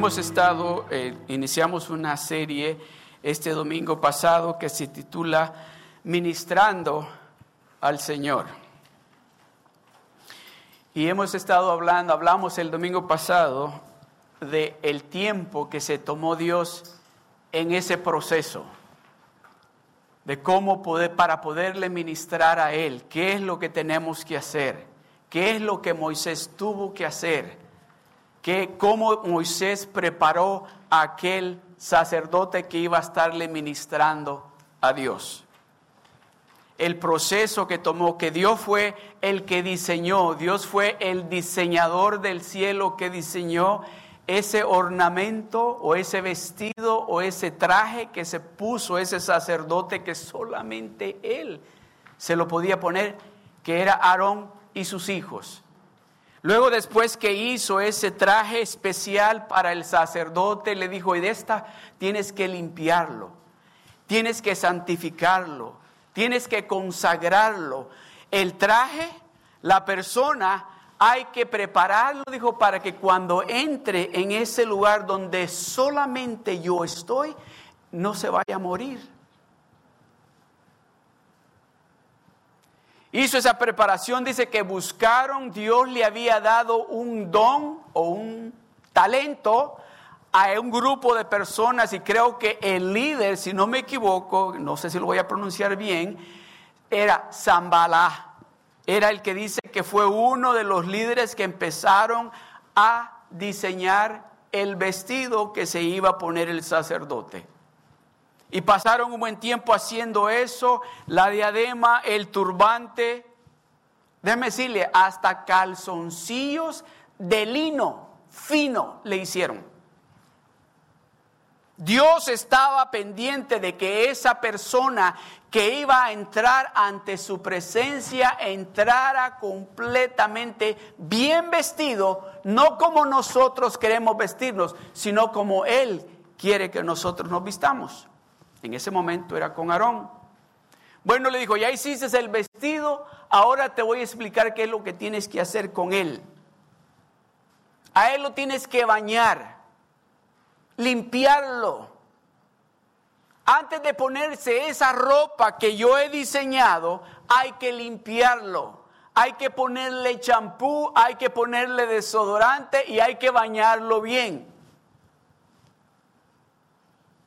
Hemos estado, eh, iniciamos una serie este domingo pasado que se titula Ministrando al Señor. Y hemos estado hablando, hablamos el domingo pasado de el tiempo que se tomó Dios en ese proceso, de cómo poder, para poderle ministrar a Él, qué es lo que tenemos que hacer, qué es lo que Moisés tuvo que hacer que cómo Moisés preparó a aquel sacerdote que iba a estarle ministrando a Dios. El proceso que tomó, que Dios fue el que diseñó, Dios fue el diseñador del cielo que diseñó ese ornamento o ese vestido o ese traje que se puso ese sacerdote que solamente él se lo podía poner, que era Aarón y sus hijos. Luego después que hizo ese traje especial para el sacerdote, le dijo, y de esta tienes que limpiarlo, tienes que santificarlo, tienes que consagrarlo. El traje, la persona, hay que prepararlo, dijo, para que cuando entre en ese lugar donde solamente yo estoy, no se vaya a morir. Hizo esa preparación, dice que buscaron, Dios le había dado un don o un talento a un grupo de personas y creo que el líder, si no me equivoco, no sé si lo voy a pronunciar bien, era Zambalá. Era el que dice que fue uno de los líderes que empezaron a diseñar el vestido que se iba a poner el sacerdote. Y pasaron un buen tiempo haciendo eso, la diadema, el turbante, déjeme decirle, hasta calzoncillos de lino fino le hicieron. Dios estaba pendiente de que esa persona que iba a entrar ante su presencia entrara completamente bien vestido, no como nosotros queremos vestirnos, sino como Él quiere que nosotros nos vistamos. En ese momento era con Aarón. Bueno, le dijo, ya hiciste el vestido, ahora te voy a explicar qué es lo que tienes que hacer con él. A él lo tienes que bañar, limpiarlo. Antes de ponerse esa ropa que yo he diseñado, hay que limpiarlo. Hay que ponerle champú, hay que ponerle desodorante y hay que bañarlo bien.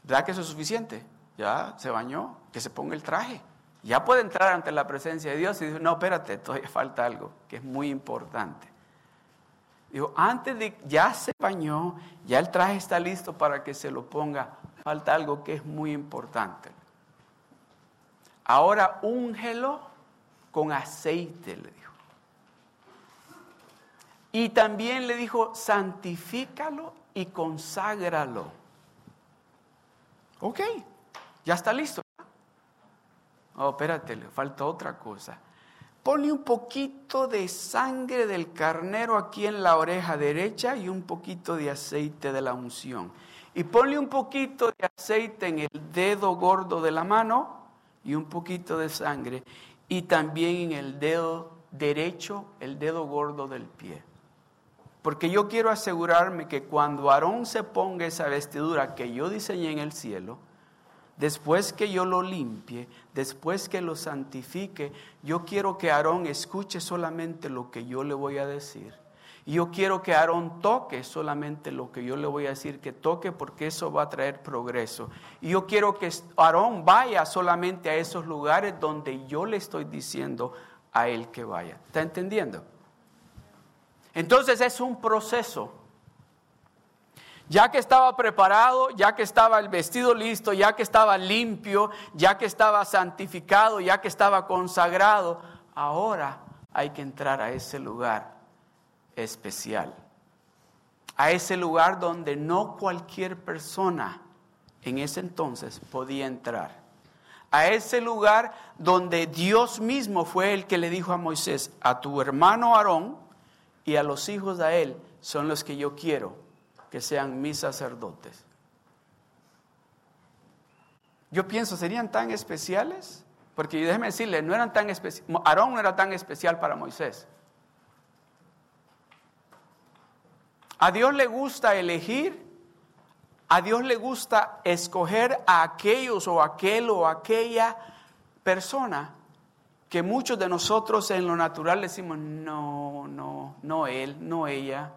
¿Verdad que eso es suficiente? Ya se bañó, que se ponga el traje. Ya puede entrar ante la presencia de Dios y dice, no, espérate, todavía falta algo que es muy importante. Digo, antes de, ya se bañó, ya el traje está listo para que se lo ponga, falta algo que es muy importante. Ahora úngelo con aceite, le dijo. Y también le dijo, santifícalo y conságralo. Ok, ya está listo. Oh, espérate, le falta otra cosa. Ponle un poquito de sangre del carnero aquí en la oreja derecha y un poquito de aceite de la unción. Y ponle un poquito de aceite en el dedo gordo de la mano y un poquito de sangre. Y también en el dedo derecho, el dedo gordo del pie. Porque yo quiero asegurarme que cuando Aarón se ponga esa vestidura que yo diseñé en el cielo, después que yo lo limpie, después que lo santifique, yo quiero que Aarón escuche solamente lo que yo le voy a decir. Y yo quiero que Aarón toque solamente lo que yo le voy a decir que toque porque eso va a traer progreso. Y yo quiero que Aarón vaya solamente a esos lugares donde yo le estoy diciendo a él que vaya. ¿Está entendiendo? Entonces es un proceso. Ya que estaba preparado, ya que estaba el vestido listo, ya que estaba limpio, ya que estaba santificado, ya que estaba consagrado, ahora hay que entrar a ese lugar especial. A ese lugar donde no cualquier persona en ese entonces podía entrar. A ese lugar donde Dios mismo fue el que le dijo a Moisés, a tu hermano Aarón y a los hijos de él son los que yo quiero que sean mis sacerdotes. Yo pienso, ¿serían tan especiales? Porque déjeme decirle, no eran tan especiales. Aarón no era tan especial para Moisés. A Dios le gusta elegir A Dios le gusta escoger a aquellos o aquel o aquella persona que muchos de nosotros en lo natural decimos, no, no, no él, no ella.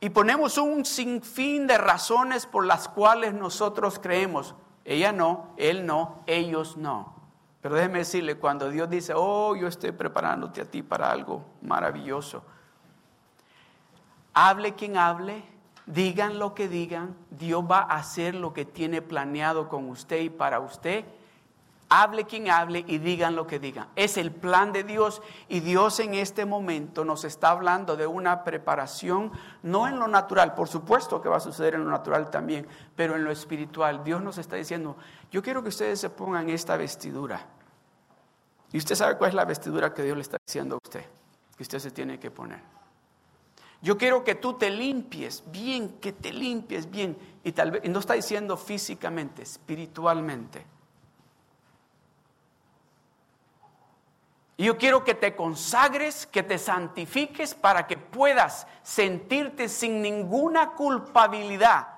Y ponemos un sinfín de razones por las cuales nosotros creemos, ella no, él no, ellos no. Pero déjeme decirle, cuando Dios dice, oh, yo estoy preparándote a ti para algo maravilloso, hable quien hable, digan lo que digan, Dios va a hacer lo que tiene planeado con usted y para usted Hable quien hable y digan lo que digan. Es el plan de Dios y Dios en este momento nos está hablando de una preparación, no en lo natural, por supuesto que va a suceder en lo natural también, pero en lo espiritual. Dios nos está diciendo, yo quiero que ustedes se pongan esta vestidura. Y usted sabe cuál es la vestidura que Dios le está diciendo a usted, que usted se tiene que poner. Yo quiero que tú te limpies bien, que te limpies bien. Y tal vez, no está diciendo físicamente, espiritualmente. Y yo quiero que te consagres, que te santifiques para que puedas sentirte sin ninguna culpabilidad.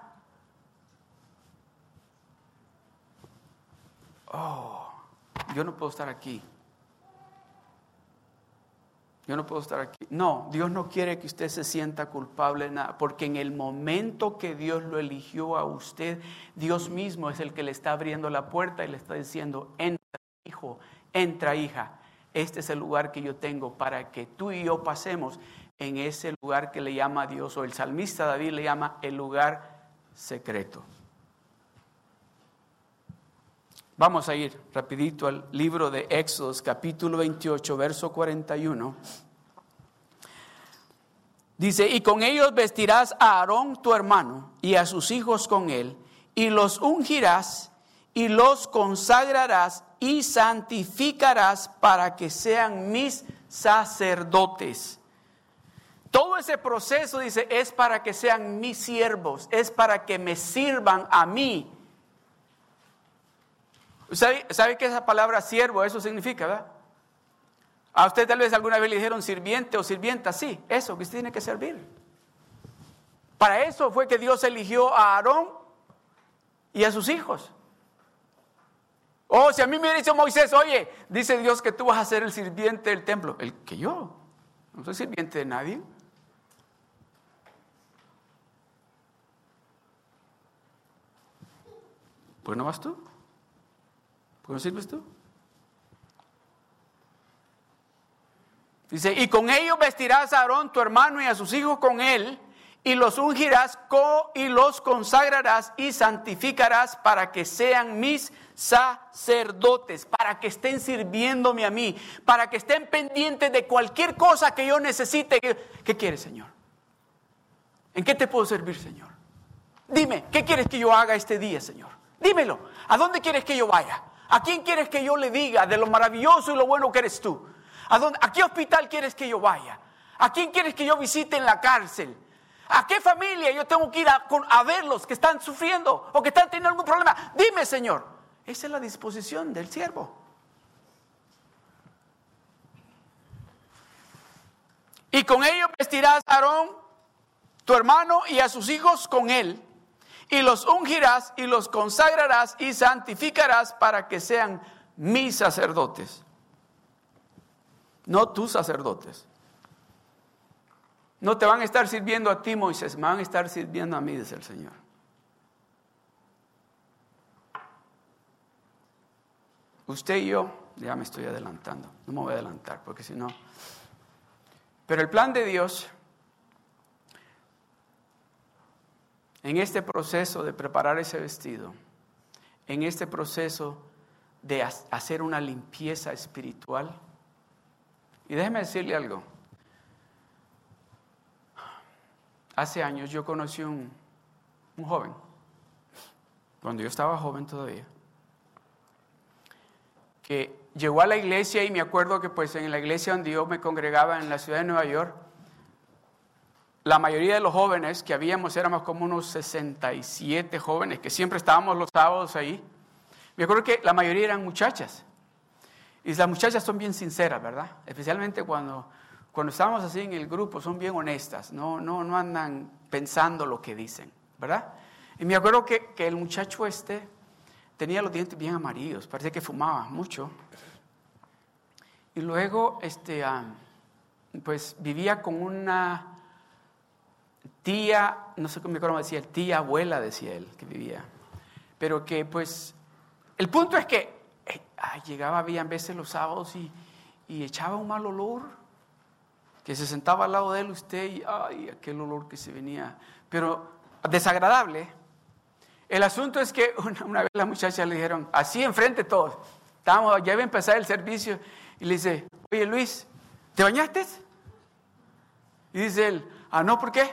Oh, yo no puedo estar aquí. Yo no puedo estar aquí. No, Dios no quiere que usted se sienta culpable nada, porque en el momento que Dios lo eligió a usted, Dios mismo es el que le está abriendo la puerta y le está diciendo, entra hijo, entra hija este es el lugar que yo tengo para que tú y yo pasemos en ese lugar que le llama Dios, o el salmista David le llama el lugar secreto. Vamos a ir rapidito al libro de Éxodos, capítulo 28, verso 41. Dice, y con ellos vestirás a Aarón tu hermano y a sus hijos con él, y los ungirás y los consagrarás y santificarás para que sean mis sacerdotes. Todo ese proceso, dice, es para que sean mis siervos, es para que me sirvan a mí. ¿Sabe, ¿Sabe qué esa palabra siervo, eso significa, verdad? A usted tal vez alguna vez le dijeron sirviente o sirvienta, sí, eso, que usted tiene que servir. Para eso fue que Dios eligió a Aarón y a sus hijos. Oh, si a mí me dicho Moisés, oye, dice Dios que tú vas a ser el sirviente del templo. El que yo, no soy sirviente de nadie. Pues no vas tú. Pues no sirves tú. Dice, y con ellos vestirás a Aarón, tu hermano, y a sus hijos con él, y los ungirás y los consagrarás y santificarás para que sean mis sacerdotes, para que estén sirviéndome a mí, para que estén pendientes de cualquier cosa que yo necesite. ¿Qué quieres, Señor? ¿En qué te puedo servir, Señor? Dime, ¿qué quieres que yo haga este día, Señor? Dímelo. ¿A dónde quieres que yo vaya? ¿A quién quieres que yo le diga de lo maravilloso y lo bueno que eres tú? ¿A, dónde, a qué hospital quieres que yo vaya? ¿A quién quieres que yo visite en la cárcel? ¿A qué familia yo tengo que ir a, verlos que están sufriendo o que están teniendo algún problema? Dime, Señor. Esa es la disposición del siervo. Y con ello vestirás a Aarón, tu hermano, y a sus hijos con él, y los ungirás y los consagrarás y santificarás para que sean mis sacerdotes, no tus sacerdotes. No te van a estar sirviendo a ti, Moisés, me van a estar sirviendo a mí, dice el Señor. Usted y yo, ya me estoy adelantando, no me voy a adelantar porque si no... Pero el plan de Dios, en este proceso de preparar ese vestido, en este proceso de hacer una limpieza espiritual, y déjeme decirle algo, hace años yo conocí un, un joven, cuando yo estaba joven todavía, que llegó a la iglesia y me acuerdo que pues en la iglesia donde yo me congregaba en la ciudad de Nueva York, la mayoría de los jóvenes que habíamos éramos como unos 67 jóvenes que siempre estábamos los sábados ahí. Me acuerdo que la mayoría eran muchachas. Y las muchachas son bien sinceras, ¿verdad? Especialmente cuando cuando estamos así en el grupo son bien honestas, no, no, no andan pensando lo que dicen, ¿verdad? Y me acuerdo que, el muchacho este tenía los dientes bien amarillos, parece que fumaba mucho. Y luego, este, ah, pues vivía con una tía, no sé cómo decía, tía abuela, decía él, que vivía. Pero que pues, el punto es que eh, llegaba, había veces los sábados y, y echaba un mal olor, que se sentaba al lado de él usted y, ay, aquel olor que se venía, pero desagradable. El asunto es que una, vez la muchacha le dijeron, así enfrente todos, estábamos, ya iba a empezar el servicio, y le dice, oye Luis, ¿te bañaste? Y dice él, ah, no, ¿por qué?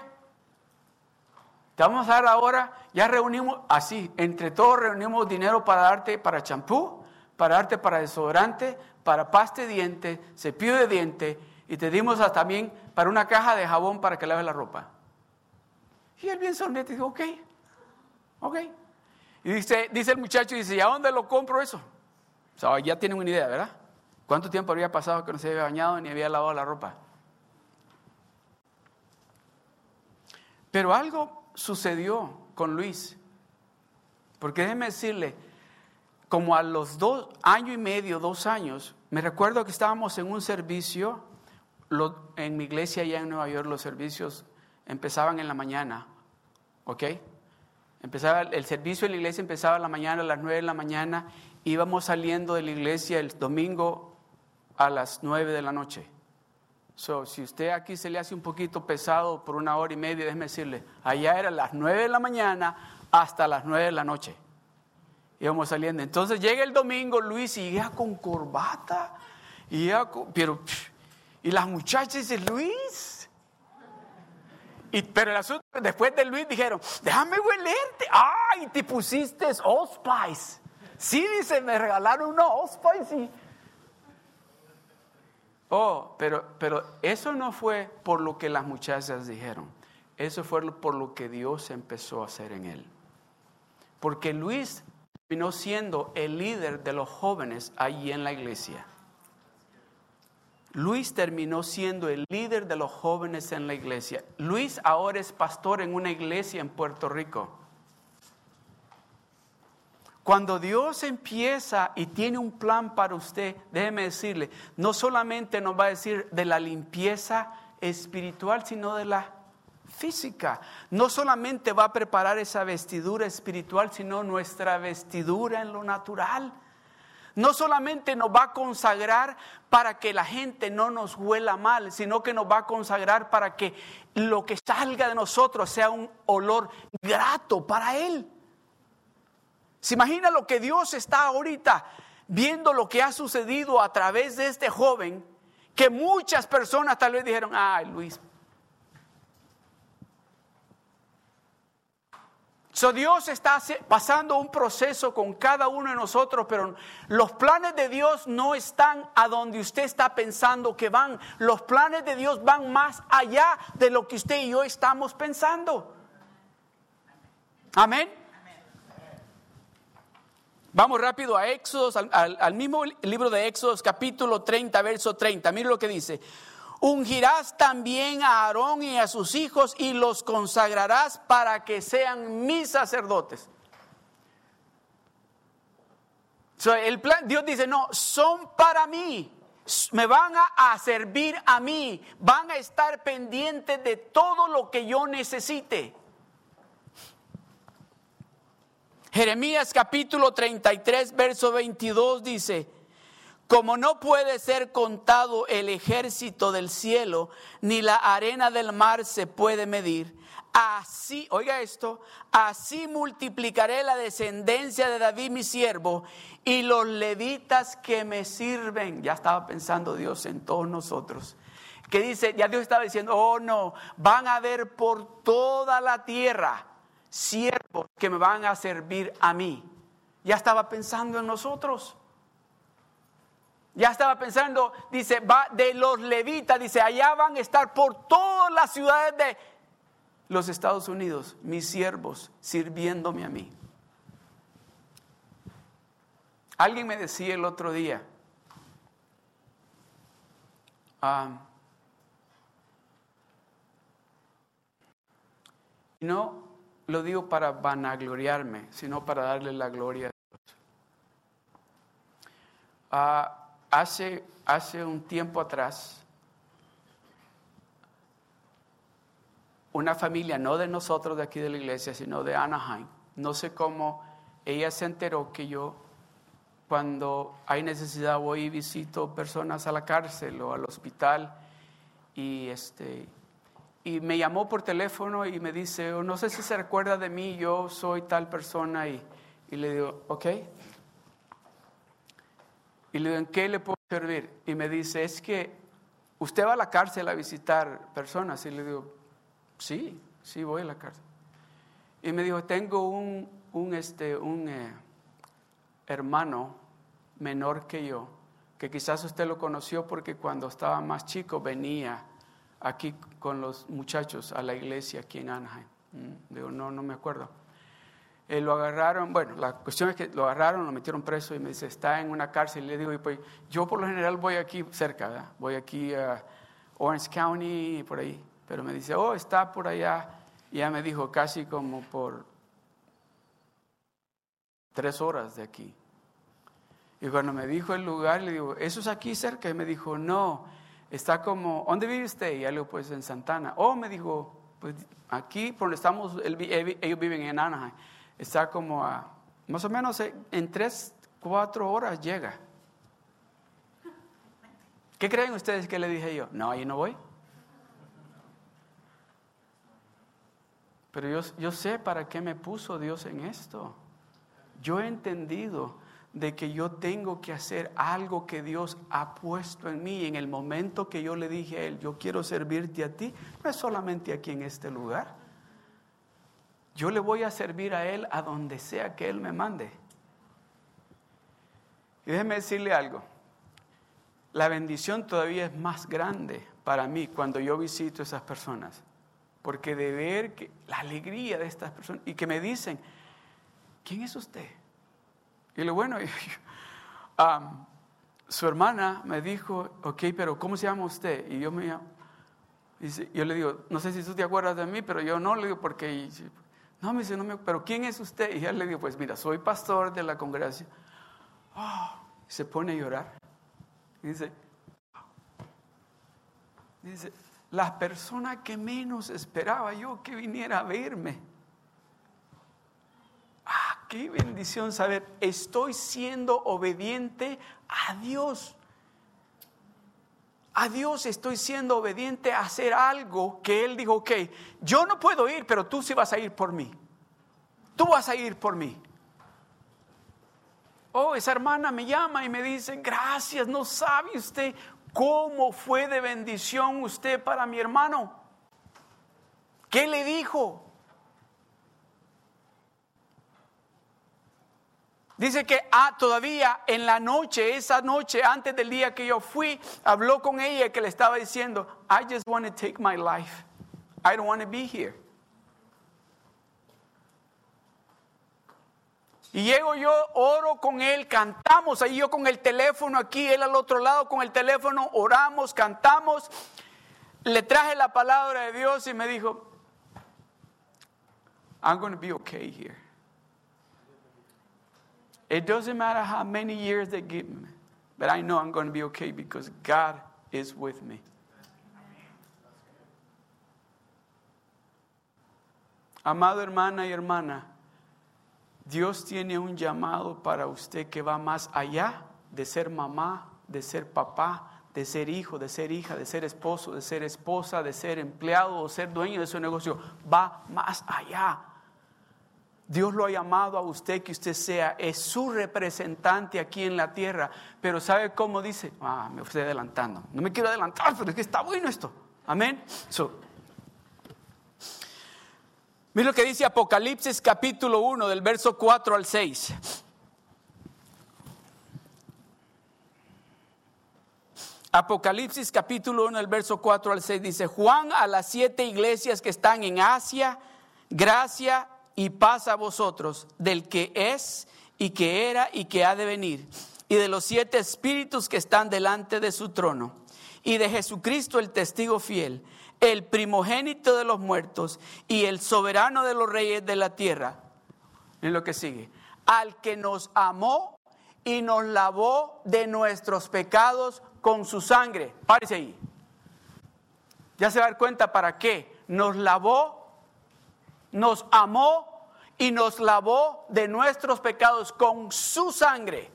Te vamos a dar ahora, ya reunimos, así, entre todos reunimos dinero para darte para champú, para darte para desodorante, para pasta de diente, cepillo de diente, y te dimos también para una caja de jabón para que laves la ropa. Y él bien sonriente dijo, ok, ok. Y dice, dice el muchacho, dice, ¿y a dónde lo compro eso? O sea, ya tienen una idea, ¿verdad? ¿Cuánto tiempo había pasado que no se había bañado ni había lavado la ropa? Pero algo sucedió con Luis. Porque déjeme decirle, como a los dos años y medio, dos años, me recuerdo que estábamos en un servicio, en mi iglesia allá en Nueva York los servicios empezaban en la mañana, ¿ok? Empezaba, el servicio en la iglesia empezaba en la mañana, a las nueve de la mañana, íbamos saliendo de la iglesia el domingo a las nueve de la noche. So, si usted aquí se le hace un poquito pesado por una hora y media, déjeme decirle, allá era las nueve de la mañana hasta las nueve de la noche. Íbamos saliendo. Entonces llega el domingo, Luis, y ya con corbata, y pero, y las muchachas dicen, Luis. Y, pero el asunto, después de Luis dijeron, déjame huelerte. Ay, te pusiste Allspice. Sí, dice, me regalaron unos Allspice y Oh, pero, pero eso no fue por lo que las muchachas dijeron. Eso fue por lo que Dios empezó a hacer en él. Porque Luis terminó siendo el líder de los jóvenes allí en la iglesia. Luis terminó siendo el líder de los jóvenes en la iglesia. Luis ahora es pastor en una iglesia en Puerto Rico. Cuando Dios empieza y tiene un plan para usted, déjeme decirle, no solamente nos va a decir de la limpieza espiritual, sino de la física. No solamente va a preparar esa vestidura espiritual, sino nuestra vestidura en lo natural. No solamente nos va a consagrar para que la gente no nos huela mal, sino que nos va a consagrar para que lo que salga de nosotros sea un olor grato para Él. ¿Se imagina lo que Dios está ahorita viendo lo que ha sucedido a través de este joven? Que muchas personas tal vez dijeron, ay Luis. So Dios está pasando un proceso con cada uno de nosotros, pero los planes de Dios no están a donde usted está pensando que van. Los planes de Dios van más allá de lo que usted y yo estamos pensando. Amén. Vamos rápido a Éxodos, al, mismo libro de Éxodos, capítulo 30, verso 30. Mire lo que dice. Ungirás también a Aarón y a sus hijos y los consagrarás para que sean mis sacerdotes. el plan, Dios dice, no, son para mí, me van a, a servir a mí, van a estar pendientes de todo lo que yo necesite. Jeremías capítulo 33, verso 22 dice, como no puede ser contado el ejército del cielo, ni la arena del mar se puede medir, así, oiga esto, así multiplicaré la descendencia de David mi siervo y los levitas que me sirven. Ya estaba pensando Dios en todos nosotros. Que dice, ya Dios estaba diciendo, oh no, van a ver por toda la tierra siervos que me van a servir a mí. Ya estaba pensando en nosotros. Ya estaba pensando, dice, va de los levitas, dice, allá van a estar por todas las ciudades de los Estados Unidos, mis siervos, sirviéndome a mí. Alguien me decía el otro día, ah, no, lo digo para vanagloriarme, sino para darle la gloria a Dios. Ah, hace, hace un tiempo atrás, una familia, no de nosotros de aquí de la iglesia, sino de Anaheim, no sé cómo, ella se enteró que yo cuando hay necesidad voy y visito personas a la cárcel o al hospital y este y me llamó por teléfono y me dice, oh, no sé si se recuerda de mí, yo soy tal persona y, y le digo, ok. Y le digo, ¿en qué le puedo servir? Y me dice, es que usted va a la cárcel a visitar personas. Y le digo, sí, sí voy a la cárcel. Y me dijo, tengo un, un, este, un eh, hermano menor que yo, que quizás usted lo conoció porque cuando estaba más chico venía aquí con los muchachos a la iglesia aquí en Anaheim. Mm, digo, no, no me acuerdo. Eh, lo agarraron, bueno, la cuestión es que lo agarraron, lo metieron preso y me dice, está en una cárcel. Y le digo, y pues yo por lo general voy aquí cerca, ¿verdad? voy aquí a Orange County y por ahí. Pero me dice, oh, está por allá. Y ya me dijo, casi como por tres horas de aquí. Y cuando me dijo el lugar, le digo, ¿eso es aquí cerca? Y me dijo, no, está como, ¿dónde vive usted? Y digo, pues en Santana. Oh, me dijo, pues aquí, por donde estamos, ellos viven en Anaheim. Está como a, más o menos eh, en tres, cuatro horas llega. ¿Qué creen ustedes que le dije yo? No, ahí no voy. Pero yo, yo sé para qué me puso Dios en esto. Yo he entendido de que yo tengo que hacer algo que Dios ha puesto en mí. En el momento que yo le dije a Él, yo quiero servirte a ti, no es solamente aquí en este lugar. Yo le voy a servir a Él a donde sea que Él me mande. Y déjeme decirle algo. La bendición todavía es más grande para mí cuando yo visito a esas personas. Porque de ver que, la alegría de estas personas y que me dicen, ¿quién es usted? Y le bueno, su hermana me dijo, ok, pero ¿cómo se llama usted? Y yo me yo le digo, no sé si tú te acuerdas de mí, pero yo no le digo porque, no me dice, no me, pero ¿quién es usted? Y él le digo, pues mira, soy pastor de la congregación. Oh, se pone a llorar. dice, dice, la persona que menos esperaba yo que viniera a verme qué bendición saber, estoy siendo obediente a Dios. A Dios estoy siendo obediente a hacer algo que Él dijo, ok, yo no puedo ir, pero tú sí vas a ir por mí. Tú vas a ir por mí. Oh, esa hermana me llama y me dice, gracias, no sabe usted cómo fue de bendición usted para mi hermano. ¿Qué le dijo? Dice que ah, todavía en la noche, esa noche, antes del día que yo fui, habló con ella que le estaba diciendo, I just want to take my life. I don't want to be here. Y llego yo, oro con él, cantamos, ahí yo con el teléfono aquí, él al otro lado con el teléfono, oramos, cantamos. Le traje la palabra de Dios y me dijo, I'm going to be okay here. It doesn't matter how many years they give me, but I know I'm going to be okay because God is with me. Amado hermana y hermana, Dios tiene un llamado para usted que va más allá de ser mamá, de ser papá, de ser hijo, de ser hija, de ser esposo, de ser esposa, de ser empleado o ser dueño de su negocio. Va más allá. Dios lo ha llamado a usted que usted sea, es su representante aquí en la tierra. Pero ¿sabe cómo dice? Ah, me estoy adelantando. No me quiero adelantar, pero es que está bueno esto. Amén. mira lo que dice Apocalipsis capítulo 1 del verso 4 al 6. Apocalipsis capítulo 1 del verso 4 al 6 dice, Juan a las siete iglesias que están en Asia, gracia y paz a vosotros del que es y que era y que ha de venir, y de los siete espíritus que están delante de su trono, y de Jesucristo el testigo fiel, el primogénito de los muertos y el soberano de los reyes de la tierra. Es lo que sigue. Al que nos amó y nos lavó de nuestros pecados con su sangre. Párese ahí. Ya se va a dar cuenta para qué. Nos lavó, nos amó y nos lavó de nuestros pecados con su sangre.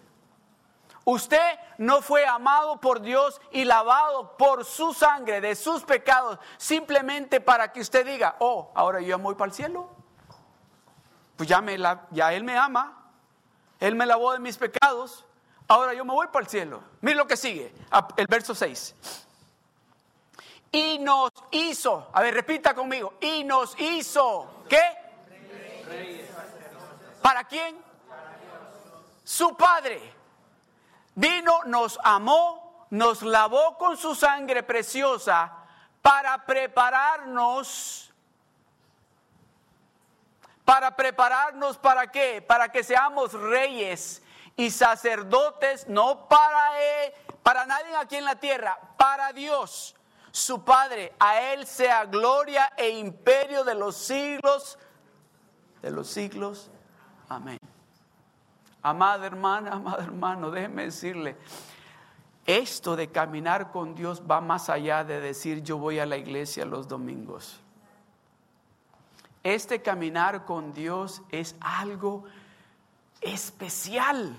Usted no fue amado por Dios y lavado por su sangre de sus pecados simplemente para que usted diga, oh, ahora yo voy para el cielo. Pues ya, me ya Él me ama, Él me lavó de mis pecados, ahora yo me voy para el cielo. Mire lo que sigue, el verso 6. Y nos hizo, a ver, repita conmigo, y nos hizo, ¿qué? ¿Para quién? Su Padre. Vino, nos amó, nos lavó con su sangre preciosa para prepararnos. Para prepararnos para qué? Para que seamos reyes y sacerdotes, no para, él, para nadie aquí en la tierra, para Dios, su Padre. A Él sea gloria e imperio de los siglos, de los siglos. Amén. Amada hermana, amado hermano, déjeme decirle, esto de caminar con Dios va más allá de decir yo voy a la iglesia los domingos. Este caminar con Dios es algo especial.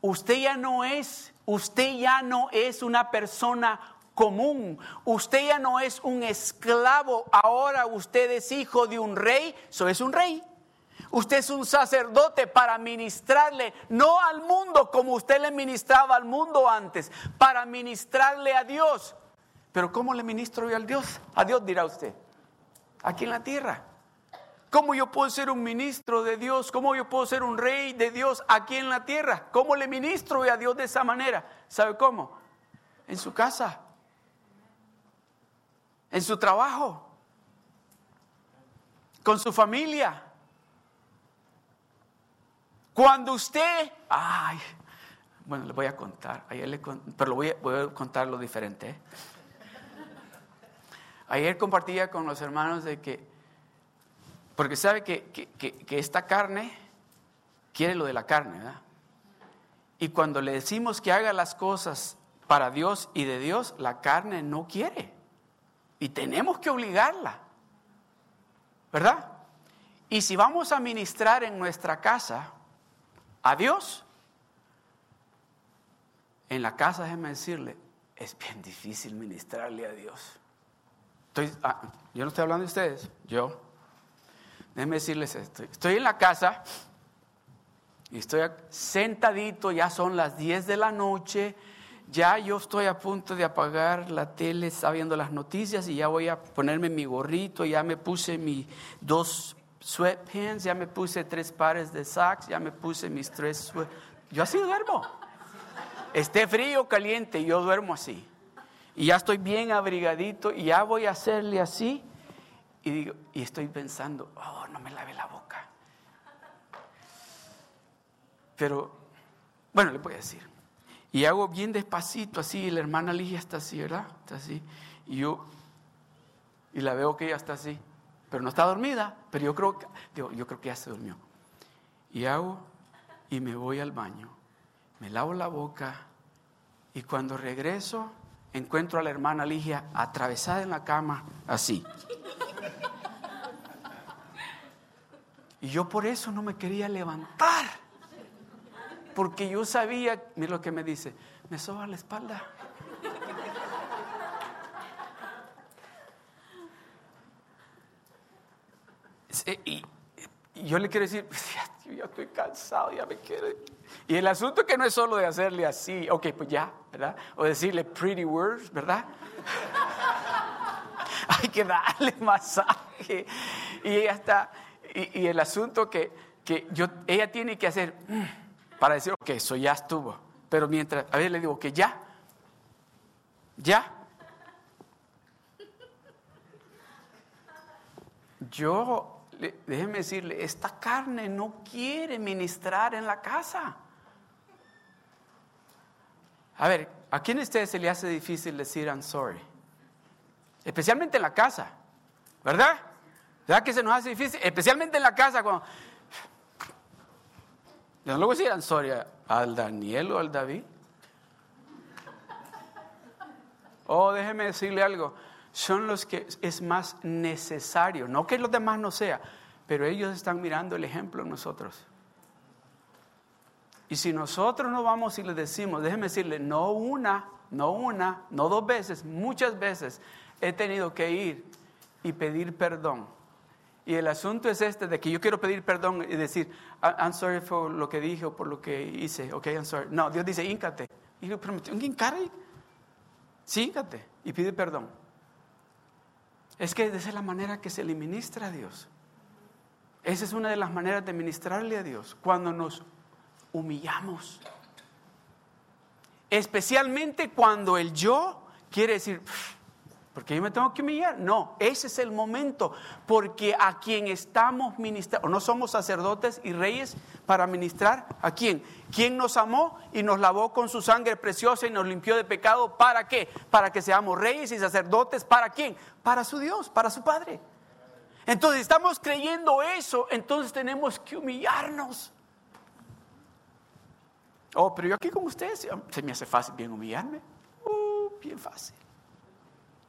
Usted ya no es, usted ya no es una persona común. Usted ya no es un esclavo, ahora usted es hijo de un rey, eso es un rey. Usted es un sacerdote para ministrarle, no al mundo como usted le ministraba al mundo antes, para ministrarle a Dios. Pero ¿cómo le ministro yo al Dios? A Dios dirá usted, aquí en la tierra. ¿Cómo yo puedo ser un ministro de Dios? ¿Cómo yo puedo ser un rey de Dios aquí en la tierra? ¿Cómo le ministro a Dios de esa manera? ¿Sabe cómo? En su casa, en su trabajo, con su familia cuando usted, ay, bueno, le voy a contar, ayer le, pero lo voy a, contar lo diferente. ¿eh? Ayer compartía con los hermanos de que, porque sabe que, que, esta carne quiere lo de la carne, ¿verdad? Y cuando le decimos que haga las cosas para Dios y de Dios, la carne no quiere. Y tenemos que obligarla, ¿verdad? Y si vamos a ministrar en nuestra casa, a Dios. En la casa, déjeme decirle, es bien difícil ministrarle a Dios. Ah, yo no estoy hablando de ustedes, yo. Déjenme decirles esto. Estoy en la casa y estoy sentadito, ya son las 10 de la noche, ya yo estoy a punto de apagar la tele, está viendo las noticias y ya voy a ponerme mi gorrito, ya me puse mis dos sweatpants, ya me puse tres pares de socks, ya me puse mis tres Yo así duermo. Esté frío o caliente, yo duermo así. Y ya estoy bien abrigadito y ya voy a hacerle así. Y, digo, y estoy pensando, oh, no me lave la boca. Pero, bueno, le voy a decir. Y hago bien despacito así, y la hermana Ligia está así, ¿verdad? Está así. Y yo, y la veo que ella está así pero no está dormida, pero yo creo, yo creo que ya se durmió. Y hago y me voy al baño, me lavo la boca y cuando regreso encuentro a la hermana Ligia atravesada en la cama, así. Y yo por eso no me quería levantar, porque yo sabía, mira lo que me dice, me soba la espalda. Y, yo le quiero decir, pues, yo ya estoy cansado, ya me quiero. Y el asunto que no es solo de hacerle así, ok, pues ya, ¿verdad? O decirle pretty words, ¿verdad? Hay que darle masaje. Y ella está, y, el asunto que, que, yo, ella tiene que hacer mm, para decir, ok, eso ya estuvo. Pero mientras, a ver, le digo que ya, ya. Yo déjeme decirle, esta carne no quiere ministrar en la casa. A ver, ¿a quién de ustedes se le hace difícil decir I'm sorry? especialmente en la casa, ¿verdad? ¿Verdad que se nos hace difícil? Especialmente en la casa cuando... Yo no le voy Ansoria al Daniel o al David. Oh, déjeme decirle algo. Son los que es más necesario. No que los demás no sea, pero ellos están mirando el ejemplo en nosotros. Y si nosotros no vamos y les decimos, déjeme decirle, no una, no una, no dos veces, muchas veces he tenido que ir y pedir perdón. Y el asunto es este, de que yo quiero pedir perdón y decir, I'm sorry por lo que dije o por lo que hice, ok, I'm sorry. No, Dios dice, íncate. Y yo, pero ¿un hincar Sí, íncate y pide perdón. Es que esa es la manera que se le ministra a Dios. Esa es una de las maneras de ministrarle a Dios, cuando nos humillamos. Especialmente cuando el yo quiere decir, porque yo me tengo que humillar. No, ese es el momento, porque a quien estamos ministrando, no somos sacerdotes y reyes para ministrar, ¿a quién? ¿Quién nos amó y nos lavó con su sangre preciosa y nos limpió de pecado? ¿Para qué? Para que seamos reyes y sacerdotes, ¿para quién? Para su Dios, para su Padre. Entonces, estamos creyendo eso, entonces tenemos que humillarnos. Oh, pero yo aquí con ustedes, se me hace fácil bien humillarme. Uh, bien fácil.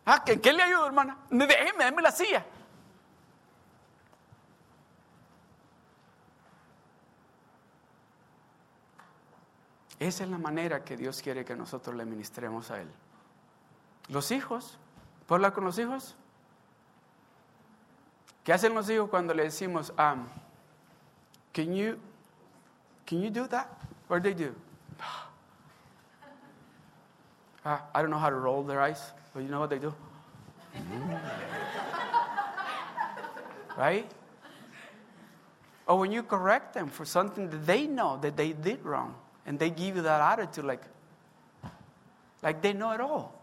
Ah, ¿en qué le ayudo, hermana? Déjeme, déjeme la silla. Esa es la manera que Dios quiere que nosotros le ministremos a Él. Los hijos, ¿puedo hablar con los hijos? ¿Qué hacen los hijos cuando le decimos, um, can you, can you do that? What do they do? Ah, I don't know how to roll their eyes. But you know what they do? right? Or when you correct them for something that they know that they did wrong, and they give you that attitude like, like they know it all.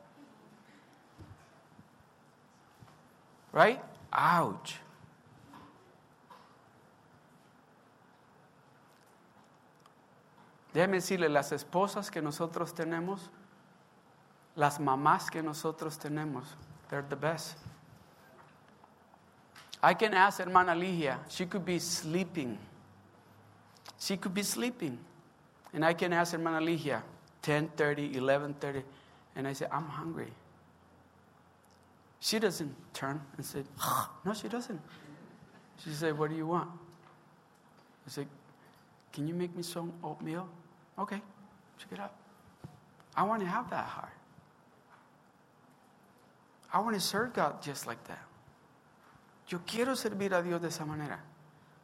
Right? Ouch. Déjeme decirle, las esposas que nosotros tenemos las mamás que nosotros tenemos, they're the best. I can ask hermana Ligia, she could be sleeping. She could be sleeping. And I can ask hermana Ligia, 10:30, 11:30, and I say, "I'm hungry." She doesn't turn and say, "No, she doesn't." She said, "What do you want?" I said, "Can you make me some oatmeal?" Okay, check it out. I want to have that heart. I want to serve God just like that. Yo quiero servir a Dios de esa manera.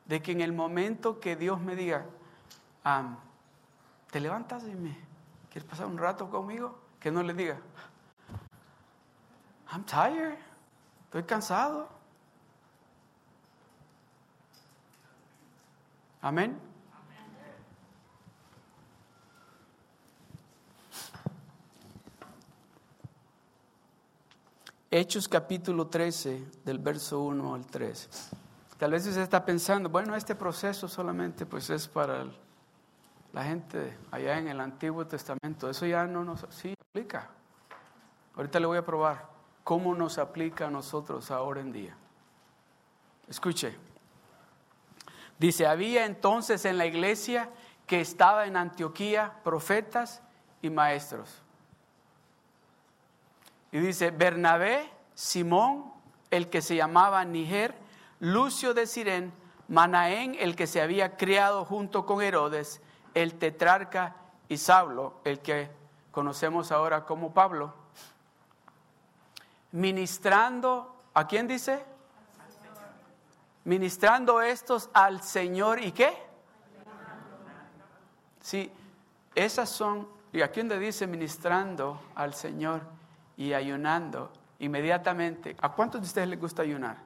De que en el momento que Dios me diga, te levantas y me quieres pasar un rato conmigo, que no le diga, I'm tired, estoy cansado. Amén. Hechos capítulo 13, del verso 1 al 3. Tal vez usted está pensando, bueno, este proceso solamente pues es para la gente allá en el Antiguo Testamento. Eso ya no nos sí, aplica. Ahorita le voy a probar cómo nos aplica a nosotros ahora en día. Escuche. Dice, había entonces en la iglesia que estaba en Antioquía profetas y maestros. Y dice, Bernabé, Simón, el que se llamaba Niger, Lucio de Sirén, Manaén, el que se había criado junto con Herodes, el tetrarca y Saulo, el que conocemos ahora como Pablo, ministrando, ¿a quién dice? Ministrando estos al Señor y qué? Sí, esas son, y aquí donde dice ministrando al Señor y ayunando inmediatamente. ¿A cuántos de ustedes les gusta ayunar?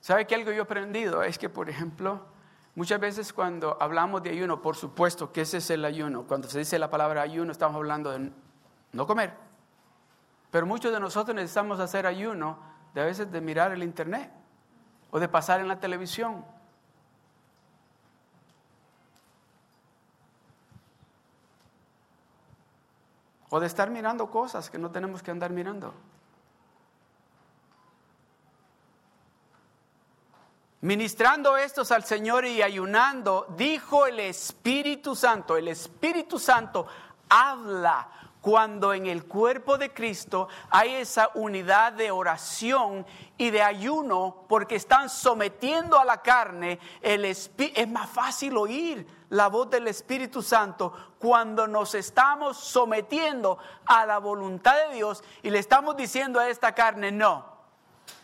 ¿Sabe que algo yo he aprendido? Es que, por ejemplo, muchas veces cuando hablamos de ayuno, por supuesto que ese es el ayuno. Cuando se dice la palabra ayuno, estamos hablando de no comer. Pero muchos de nosotros necesitamos hacer ayuno de a veces de mirar el internet o de pasar en la televisión O de estar mirando cosas que no tenemos que andar mirando. Ministrando estos al Señor y ayunando, dijo el Espíritu Santo, el Espíritu Santo habla cuando en el cuerpo de Cristo hay esa unidad de oración y de ayuno porque están sometiendo a la carne, el es más fácil oír la voz del Espíritu Santo cuando nos estamos sometiendo a la voluntad de Dios y le estamos diciendo a esta carne, no,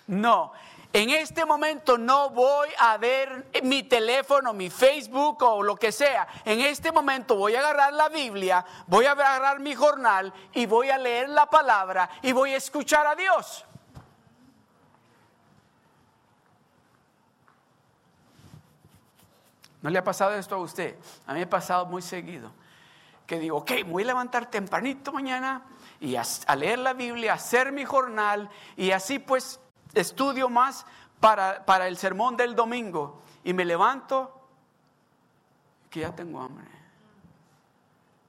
no. En este momento no voy a ver mi teléfono, mi Facebook o lo que sea. En este momento voy a agarrar la Biblia, voy a agarrar mi jornal y voy a leer la palabra y voy a escuchar a Dios. ¿No le ha pasado esto a usted? A mí me ha pasado muy seguido. Que digo, ok, voy a levantar tempranito mañana y a, leer la Biblia, a hacer mi jornal y así pues estudio más para, para el sermón del domingo y me levanto que ya tengo hambre.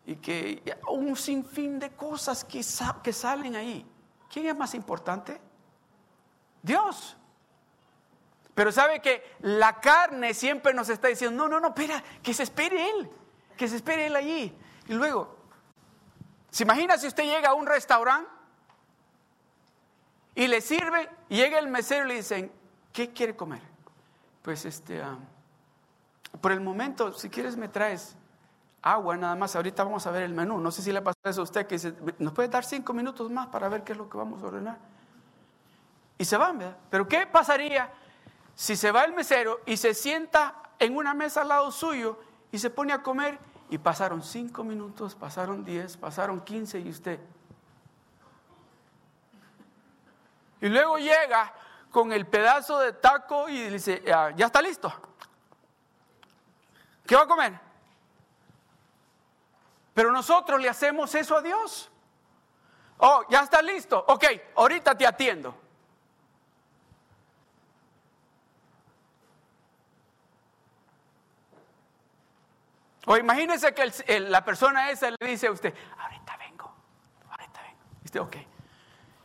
Y que un sinfín de cosas que, que salen ahí. ¿Quién es más importante? Dios. Pero sabe que la carne siempre nos está diciendo, no, no, no, espera, que se espere Él, que se espere Él allí. Y luego, ¿se imagina si usted llega a un restaurante y le sirve, y llega el mesero y le dicen, ¿qué quiere comer? Pues este, ah, por el momento, si quieres me traes agua nada más, ahorita vamos a ver el menú. No sé si le pasa eso a usted, que dice, nos puede dar cinco minutos más para ver qué es lo que vamos a ordenar. Y se van, ¿verdad? Pero ¿qué pasaría si se va el mesero y se sienta en una mesa al lado suyo y se pone a comer y pasaron cinco minutos, pasaron diez, pasaron quince y usted, Y luego llega con el pedazo de taco y dice, ya, está listo. ¿Qué va a comer? Pero nosotros le hacemos eso a Dios. Oh, ya está listo. Ok, ahorita te atiendo. O imagínese que la persona esa le dice a usted, ahorita vengo, ahorita vengo. Y usted, ok.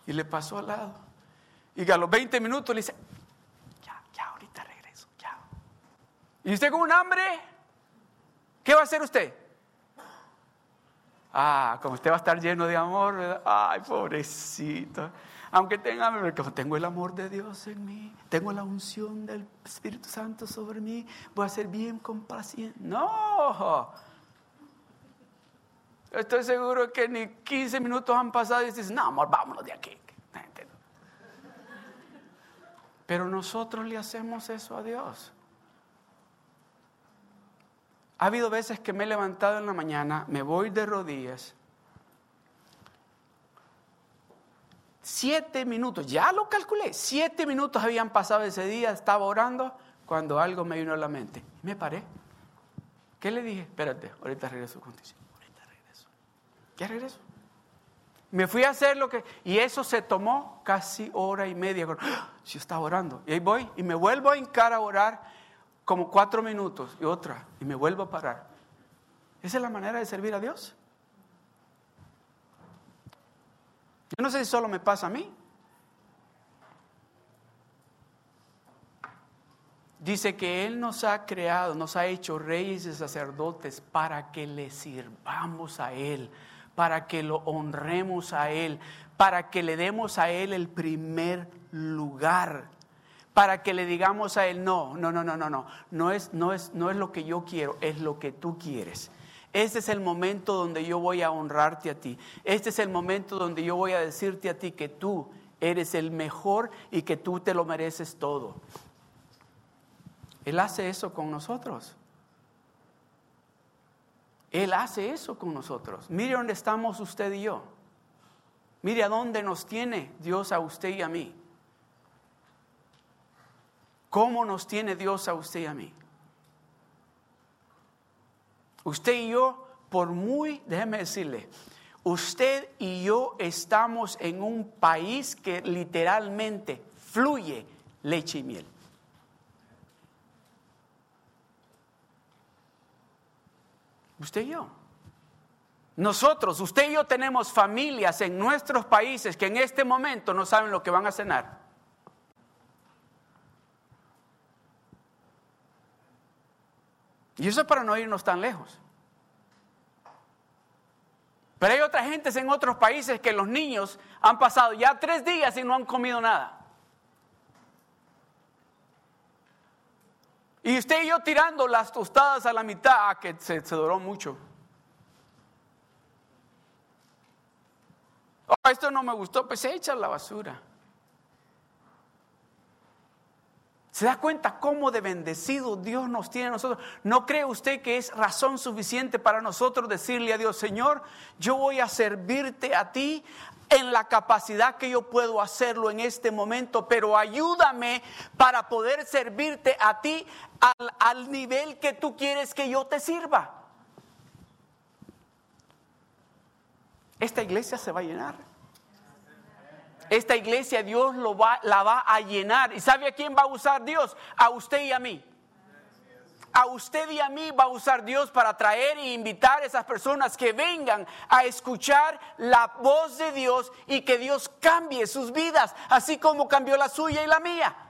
Y le pasó al lado. Y a los 20 minutos le dice, ya, ya, ahorita regreso, ya. ¿Y usted con un hambre? ¿Qué va a hacer usted? Ah, como usted va a estar lleno de amor, ay, pobrecito. Aunque tenga tengo el amor de Dios en mí, tengo la unción del Espíritu Santo sobre mí, voy a ser bien complaciente. No. Estoy seguro que ni 15 minutos han pasado y dices, no, amor, vámonos de aquí. Pero nosotros le hacemos eso a Dios. Ha habido veces que me he levantado en la mañana, me voy de rodillas. Siete minutos, ya lo calculé, siete minutos habían pasado ese día, estaba orando, cuando algo me vino a la mente. Me paré. ¿Qué le dije? Espérate, ahorita regreso contigo. Ahorita regreso. ¿Ya regreso? Me fui a hacer lo que... Y eso se tomó casi hora y media. ¡Ah! Si yo estaba orando. Y ahí voy y me vuelvo a hincar a orar como cuatro minutos y otra. Y me vuelvo a parar. ¿Esa es la manera de servir a Dios? Yo no sé si solo me pasa a mí. Dice que Él nos ha creado, nos ha hecho reyes y sacerdotes para que le sirvamos a Él para que lo honremos a Él, para que le demos a Él el primer lugar, para que le digamos a Él, no, no, no, no, no, no, no es, no es, no es lo que yo quiero, es lo que tú quieres. Este es el momento donde yo voy a honrarte a ti. Este es el momento donde yo voy a decirte a ti que tú eres el mejor y que tú te lo mereces todo. Él hace eso con nosotros. Él hace eso con nosotros. Mire dónde estamos usted y yo. Mire a dónde nos tiene Dios a usted y a mí. ¿Cómo nos tiene Dios a usted y a mí? Usted y yo, por muy, déjeme decirle, usted y yo estamos en un país que literalmente fluye leche y miel. Usted y yo. Nosotros, usted y yo tenemos familias en nuestros países que en este momento no saben lo que van a cenar. Y eso es para no irnos tan lejos. Pero hay otras gentes en otros países que los niños han pasado ya tres días y no han comido nada. Y usted y yo tirando las tostadas a la mitad, que se, se duró mucho. Oh, esto no me gustó, pues echa la basura. ¿Se da cuenta cómo de bendecido Dios nos tiene a nosotros? ¿No cree usted que es razón suficiente para nosotros decirle a Dios, Señor, yo voy a servirte a ti en la capacidad que yo puedo hacerlo en este momento, pero ayúdame para poder servirte a ti al, al nivel que tú quieres que yo te sirva? Esta iglesia se va a llenar esta iglesia Dios lo va, la va a llenar. ¿Y sabe a quién va a usar Dios? A usted y a mí. A usted y a mí va a usar Dios para traer e invitar a esas personas que vengan a escuchar la voz de Dios y que Dios cambie sus vidas, así como cambió la suya y la mía.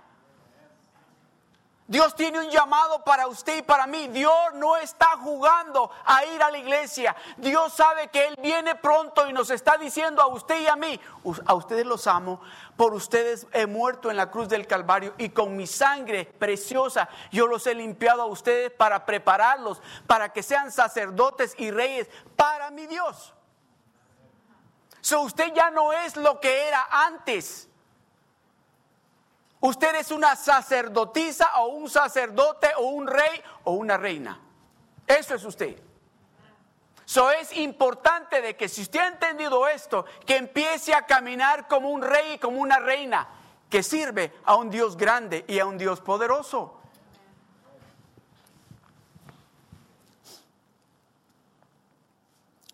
Dios tiene un llamado para usted y para mí. Dios no está jugando a ir a la iglesia. Dios sabe que Él viene pronto y nos está diciendo a usted y a mí, a ustedes los amo, por ustedes he muerto en la cruz del Calvario y con mi sangre preciosa yo los he limpiado a ustedes para prepararlos, para que sean sacerdotes y reyes para mi Dios. So usted ya no es lo que era antes. Usted es una sacerdotisa o un sacerdote o un rey o una reina. Eso es usted. So es importante de que si usted ha entendido esto, que empiece a caminar como un rey y como una reina que sirve a un Dios grande y a un Dios poderoso.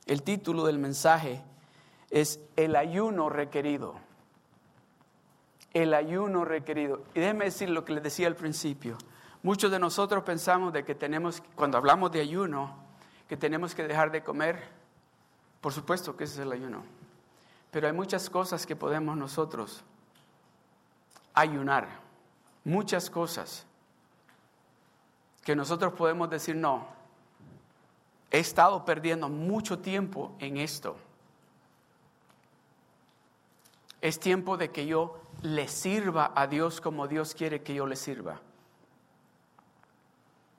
El título del mensaje es El ayuno requerido el ayuno requerido. Y déjeme decir lo que les decía al principio. Muchos de nosotros pensamos de que tenemos, cuando hablamos de ayuno, que tenemos que dejar de comer. Por supuesto que ese es el ayuno. Pero hay muchas cosas que podemos nosotros ayunar. Muchas cosas que nosotros podemos decir, no, he estado perdiendo mucho tiempo en esto. Es tiempo de que yo le sirva a Dios como Dios quiere que yo le sirva.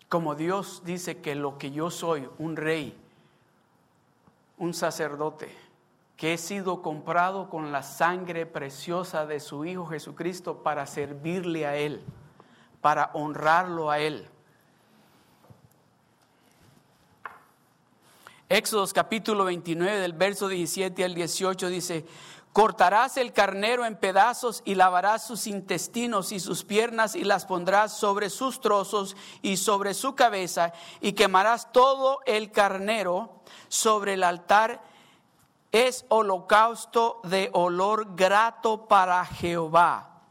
Como Dios dice que lo que yo soy, un rey, un sacerdote, que he sido comprado con la sangre preciosa de su Hijo Jesucristo para servirle a Él, para honrarlo a Él. Éxodos capítulo 29 del verso 17 al 18 dice, Cortarás el carnero en pedazos y lavarás sus intestinos y sus piernas y las pondrás sobre sus trozos y sobre su cabeza y quemarás todo el carnero sobre el altar. Es holocausto de olor grato para Jehová.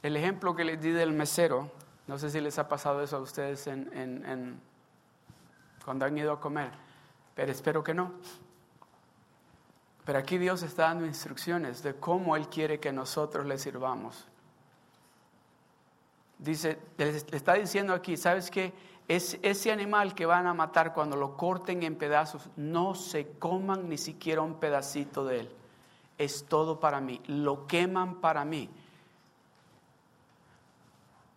El ejemplo que les di del mesero, no sé si les ha pasado eso a ustedes en, cuando han ido a comer pero espero que no. Pero aquí Dios está dando instrucciones de cómo Él quiere que nosotros le sirvamos. Dice, le está diciendo aquí, ¿sabes qué? Es, ese animal que van a matar cuando lo corten en pedazos, no se coman ni siquiera un pedacito de él. Es todo para mí. Lo queman para mí.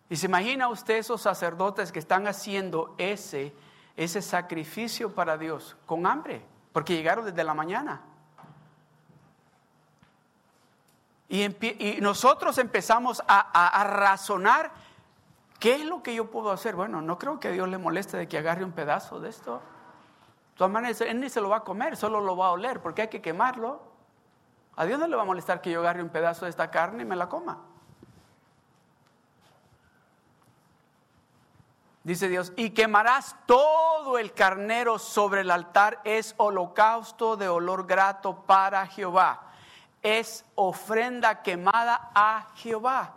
Y se imagina usted esos sacerdotes que están haciendo ese ese sacrificio para Dios con hambre, porque llegaron desde la mañana. Y, nosotros empezamos a, razonar, ¿qué es lo que yo puedo hacer? Bueno, no creo que a Dios le moleste de que agarre un pedazo de esto. De todas maneras, Él ni se lo va a comer, solo lo va a oler, porque hay que quemarlo. A Dios no le va a molestar que yo agarre un pedazo de esta carne y me la coma. Dice Dios, y quemarás todo el carnero sobre el altar, es holocausto de olor grato para Jehová, es ofrenda quemada a Jehová.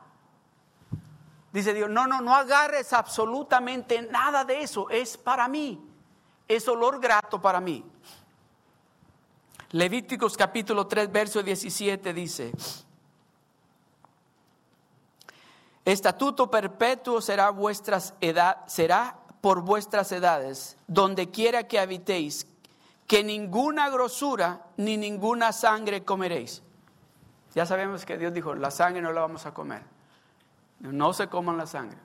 Dice Dios, no, no, no agarres absolutamente nada de eso, es para mí, es olor grato para mí. Levíticos capítulo 3, verso 17 dice, Estatuto perpetuo será, vuestras edad, será por vuestras edades, donde quiera que habitéis, que ninguna grosura ni ninguna sangre comeréis. Ya sabemos que Dios dijo, la sangre no la vamos a comer. No se coman la sangre.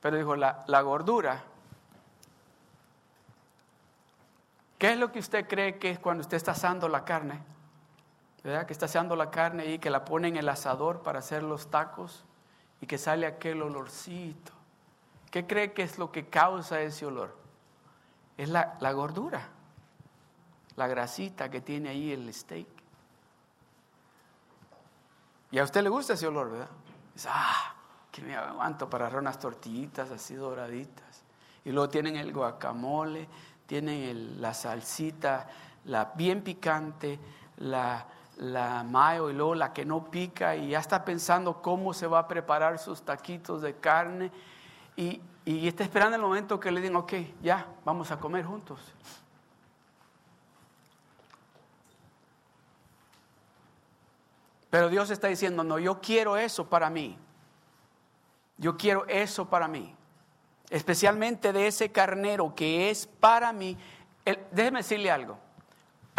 Pero dijo, la, la gordura. ¿Qué es lo que usted cree que es cuando usted está asando la carne? ¿Verdad? Que está asando la carne y que la pone en el asador para hacer los tacos y que sale aquel olorcito. ¿Qué cree que es lo que causa ese olor? Es la, la gordura, la grasita que tiene ahí el steak. Y a usted le gusta ese olor, ¿verdad? Dice, ah, que me aguanto para hacer unas tortillitas así doraditas. Y luego tienen el guacamole, tienen la salsita, la bien picante, la, la mayo y luego la que no pica y ya está pensando cómo se va a preparar sus taquitos de carne y, y está esperando el momento que le digan, ok, ya, vamos a comer juntos. Pero Dios está diciendo, no, yo quiero eso para mí. Yo quiero eso para mí. Especialmente de ese carnero que es para mí. déjeme decirle algo.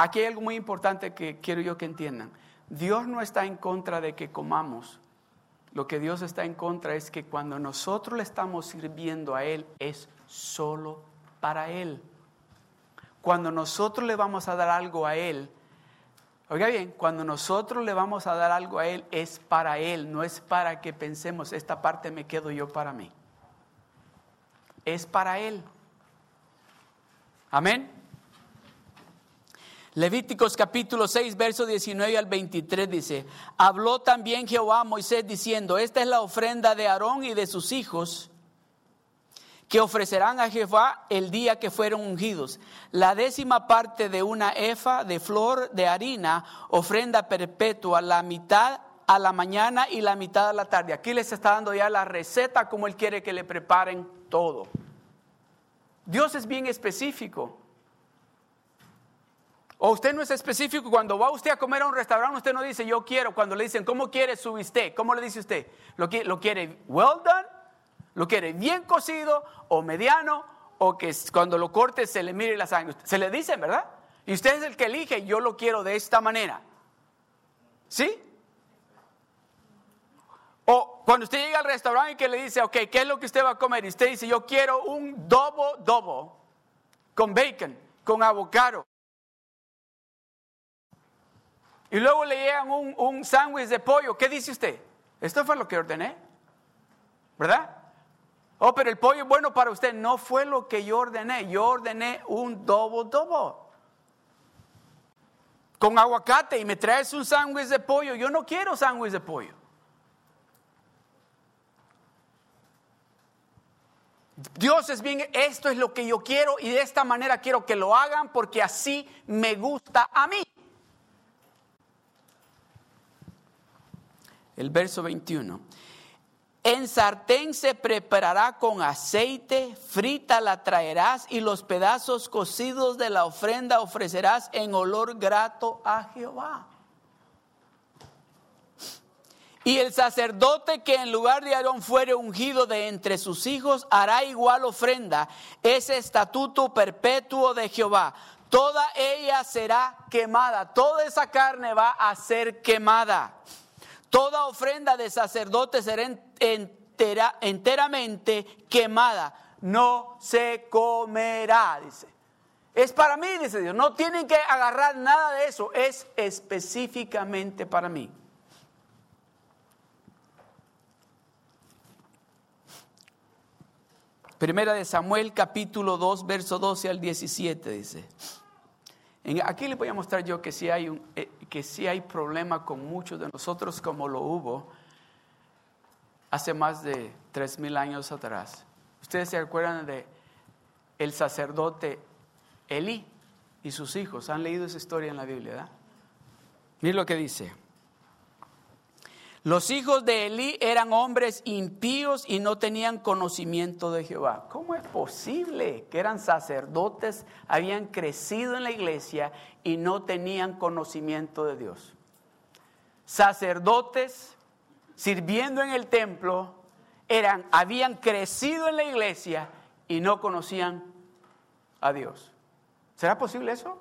Aquí hay algo muy importante que quiero yo que entiendan. Dios no está en contra de que comamos. Lo que Dios está en contra es que cuando nosotros le estamos sirviendo a Él es solo para Él. Cuando nosotros le vamos a dar algo a Él, oiga bien, cuando nosotros le vamos a dar algo a Él es para Él, no es para que pensemos, esta parte me quedo yo para mí. Es para Él. Amén. Levíticos capítulo 6, verso 19 al 23 dice, habló también Jehová a Moisés diciendo, esta es la ofrenda de Aarón y de sus hijos que ofrecerán a Jehová el día que fueron ungidos. La décima parte de una efa de flor de harina, ofrenda perpetua, la mitad a la mañana y la mitad a la tarde. Aquí les está dando ya la receta como Él quiere que le preparen todo. Dios es bien específico. O usted no es específico, cuando va usted a comer a un restaurante, usted no dice yo quiero, cuando le dicen, ¿cómo quiere su bistec? ¿Cómo le dice usted? ¿Lo, ¿Lo quiere well done? ¿Lo quiere bien cocido o mediano? ¿O que cuando lo corte se le mire la sangre? Se le dice, ¿verdad? Y usted es el que elige, yo lo quiero de esta manera. ¿Sí? O cuando usted llega al restaurante y que le dice, ok, ¿qué es lo que usted va a comer? Y usted dice, yo quiero un dobo dobo con bacon, con avocado. Y luego le llegan un, un sándwich de pollo. ¿Qué dice usted? Esto fue lo que ordené. ¿Verdad? Oh, pero el pollo es bueno para usted. No fue lo que yo ordené. Yo ordené un dobo dobo. Con aguacate y me traes un sándwich de pollo. Yo no quiero sándwich de pollo. Dios es bien, esto es lo que yo quiero y de esta manera quiero que lo hagan porque así me gusta a mí. El verso 21. En sartén se preparará con aceite, frita la traerás y los pedazos cocidos de la ofrenda ofrecerás en olor grato a Jehová. Y el sacerdote que en lugar de Aarón fuere ungido de entre sus hijos hará igual ofrenda, ese estatuto perpetuo de Jehová. Toda ella será quemada, toda esa carne va a ser quemada. Toda ofrenda de sacerdote será enteramente quemada. No se comerá, dice. Es para mí, dice Dios. No tienen que agarrar nada de eso. Es específicamente para mí. Primera de Samuel capítulo 2, verso 12 al 17 dice. Aquí le voy a mostrar yo que si hay, un, eh, que sí hay problema con muchos de nosotros como lo hubo hace más de tres mil años atrás. Ustedes se acuerdan de el sacerdote Elí y sus hijos. Han leído esa historia en la Biblia, ¿verdad? Miren lo que dice. Los hijos de Elí eran hombres impíos y no tenían conocimiento de Jehová. ¿Cómo es posible que eran sacerdotes, habían crecido en la iglesia y no tenían conocimiento de Dios? Sacerdotes sirviendo en el templo, eran, habían crecido en la iglesia y no conocían a Dios. ¿Será posible eso?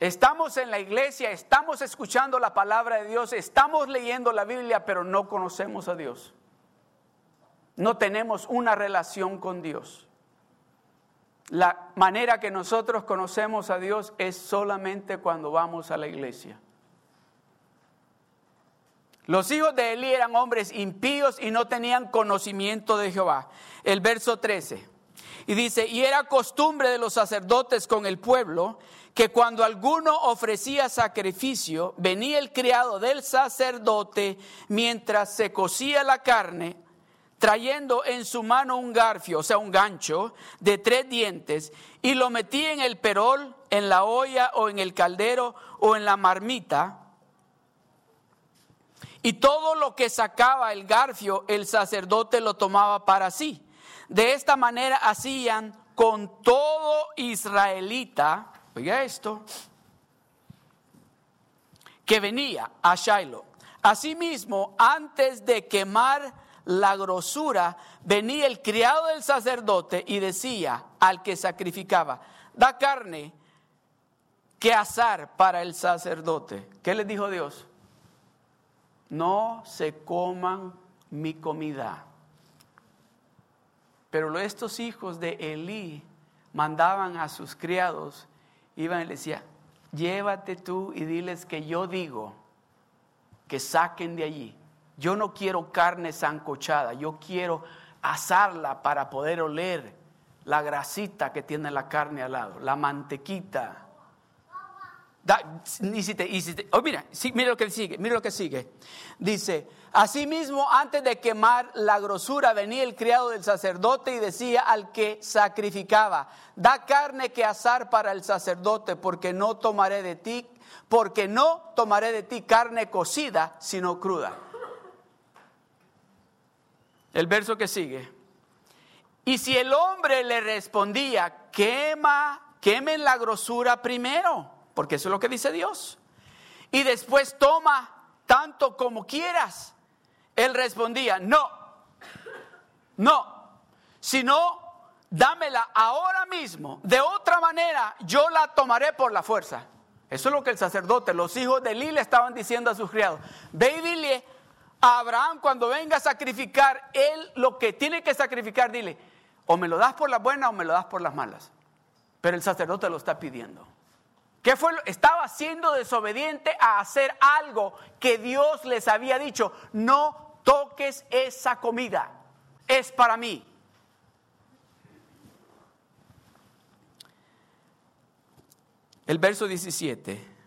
Estamos en la iglesia, estamos escuchando la palabra de Dios, estamos leyendo la Biblia, pero no conocemos a Dios. No tenemos una relación con Dios. La manera que nosotros conocemos a Dios es solamente cuando vamos a la iglesia. Los hijos de Elí eran hombres impíos y no tenían conocimiento de Jehová. El verso 13. Y dice, y era costumbre de los sacerdotes con el pueblo que cuando alguno ofrecía sacrificio, venía el criado del sacerdote mientras se cocía la carne, trayendo en su mano un garfio, o sea, un gancho de tres dientes, y lo metía en el perol, en la olla o en el caldero o en la marmita. Y todo lo que sacaba el garfio, el sacerdote lo tomaba para sí. De esta manera hacían con todo israelita Oiga esto, que venía a Shiloh. Asimismo, antes de quemar la grosura, venía el criado del sacerdote y decía al que sacrificaba, da carne que asar para el sacerdote. ¿Qué le dijo Dios? No se coman mi comida. Pero estos hijos de Elí mandaban a sus criados iban y le decía, llévate tú y diles que yo digo que saquen de allí. Yo no quiero carne sancochada, yo quiero asarla para poder oler la grasita que tiene la carne al lado, la mantequita. Oh, mira, mira lo que sigue, mira lo que sigue. Dice, Asimismo, antes de quemar la grosura, venía el criado del sacerdote y decía al que sacrificaba, da carne que asar para el sacerdote, porque no tomaré de ti, porque no tomaré de ti carne cocida, sino cruda. El verso que sigue. Y si el hombre le respondía, quema, quemen la grosura primero, porque eso es lo que dice Dios. Y después toma tanto como quieras él respondía, no, no, sino dámela ahora mismo. De otra manera, yo la tomaré por la fuerza. Eso es lo que el sacerdote, los hijos de Eli le estaban diciendo a sus criados. Ve y dile a Abraham cuando venga a sacrificar, él lo que tiene que sacrificar, dile, o me lo das por las buenas o me lo das por las malas. Pero el sacerdote lo está pidiendo. Estaba siendo desobediente a hacer algo que Dios les había dicho. No toques esa comida, es para mí. El verso 17.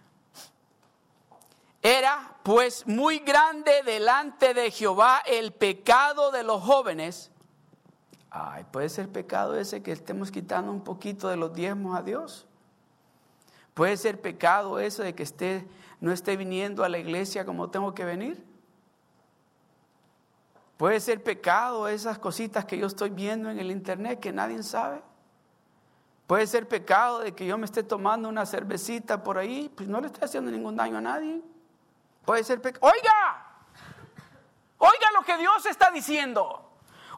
Era pues muy grande delante de Jehová el pecado de los jóvenes. Ay, puede ser pecado ese que estemos quitando un poquito de los diezmos a Dios. Puede ser pecado eso de que esté, no esté viniendo a la iglesia como tengo que venir. Puede ser pecado esas cositas que yo estoy viendo en el internet que nadie sabe. Puede ser pecado de que yo me esté tomando una cervecita por ahí, pues no le estoy haciendo ningún daño a nadie. Puede ser pecado. Oiga, oiga lo que Dios está diciendo.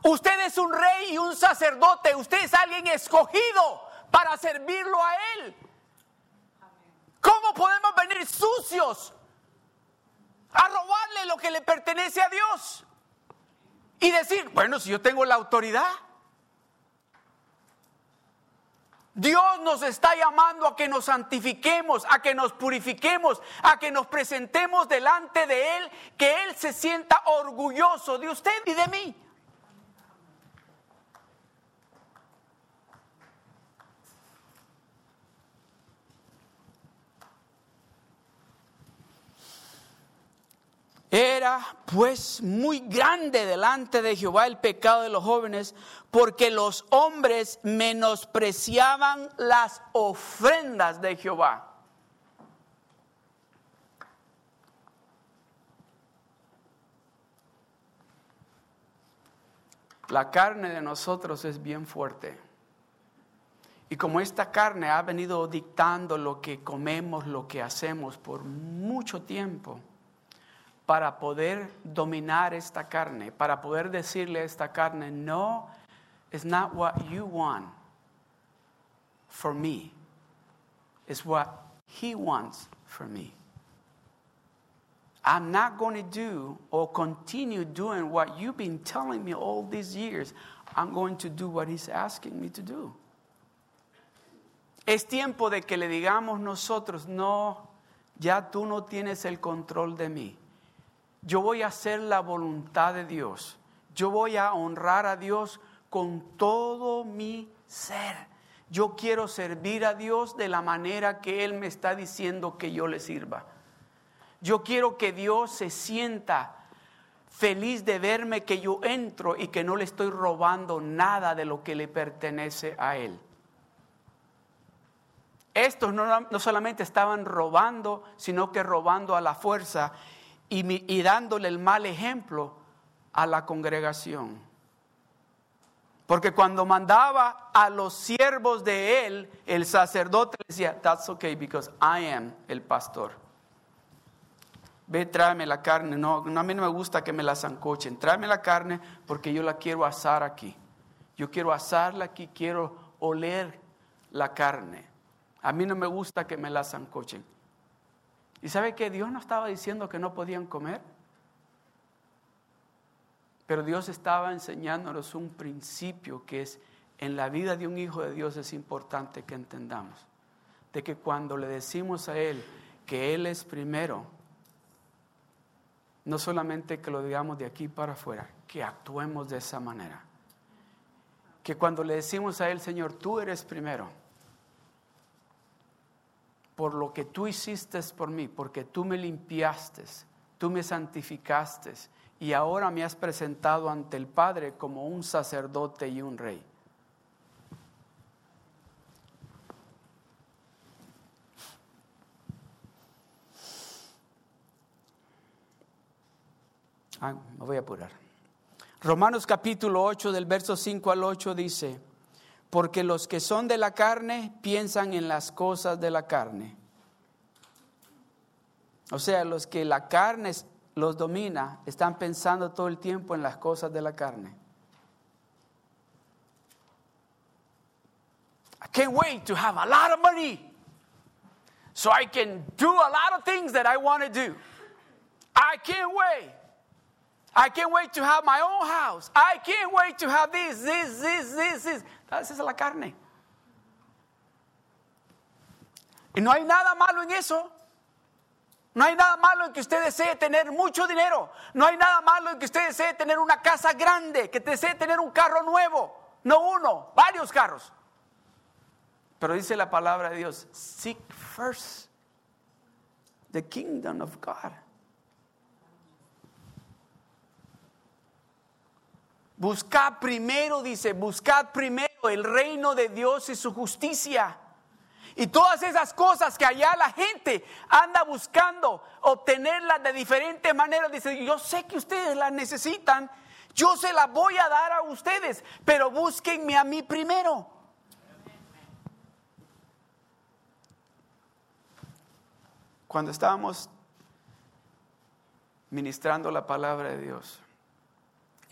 Usted es un rey y un sacerdote, usted es alguien escogido para servirlo a Él. ¿Cómo podemos venir sucios a robarle lo que le pertenece a Dios? y decir, bueno, si yo tengo la autoridad. Dios nos está llamando a que nos santifiquemos, a que nos purifiquemos, a que nos presentemos delante de Él, que Él se sienta orgulloso de usted y de mí. Era pues muy grande delante de Jehová el pecado de los jóvenes, porque los hombres menospreciaban las ofrendas de Jehová. La carne de nosotros es bien fuerte. Y como esta carne ha venido dictando lo que comemos, lo que hacemos por mucho tiempo, para poder dominar esta carne, para poder decirle a esta carne, no, it's not what you want for me, it's what he wants for me. I'm not going to do or continue doing what you've been telling me all these years. I'm going to do what he's asking me to do. Es tiempo de que le digamos nosotros, no, ya tú no tienes el control de mí. Yo voy a hacer la voluntad de Dios. Yo voy a honrar a Dios con todo mi ser. Yo quiero servir a Dios de la manera que Él me está diciendo que yo le sirva. Yo quiero que Dios se sienta feliz de verme que yo entro y que no le estoy robando nada de lo que le pertenece a Él. Estos no, solamente estaban robando, sino que robando a la fuerza y, dándole el mal ejemplo a la congregación. Porque cuando mandaba a los siervos de él, el sacerdote decía, that's okay because I am el pastor. Ve, tráeme la carne. No, a mí no me gusta que me la zancochen. Tráeme la carne porque yo la quiero asar aquí. Yo quiero asarla aquí, quiero oler la carne. A mí no me gusta que me la zancochen. ¿Y sabe que Dios no estaba diciendo que no podían comer? Pero Dios estaba enseñándonos un principio que es en la vida de un hijo de Dios es importante que entendamos. De que cuando le decimos a Él que Él es primero, no solamente que lo digamos de aquí para afuera, que actuemos de esa manera. Que cuando le decimos a Él, Señor, tú eres primero por lo que tú hiciste por mí, porque tú me limpiaste, tú me santificaste y ahora me has presentado ante el Padre como un sacerdote y un rey. Ah, me voy a apurar. Romanos capítulo 8 del verso 5 al 8 dice, porque los que son de la carne piensan en las cosas de la carne. O sea, los que la carne los domina están pensando todo el tiempo en las cosas de la carne. I can't wait to have a lot of money so I can do a lot of things that I want to do. I can't wait. I can't wait to have my own house. I can't wait to have this, this, this, this, this. Esa es la carne. Y no hay nada malo en eso. No hay nada malo en que usted desee tener mucho dinero. No hay nada malo en que usted desee tener una casa grande, que desee tener un carro nuevo. No uno, varios carros. Pero dice la palabra de Dios, seek first the kingdom of God. Buscad primero, dice, buscad primero el reino de Dios y su justicia. Y todas esas cosas que allá la gente anda buscando obtenerlas de diferentes maneras, dice, yo sé que ustedes las necesitan, yo se las voy a dar a ustedes, pero búsquenme a mí primero. Cuando estábamos ministrando la palabra de Dios,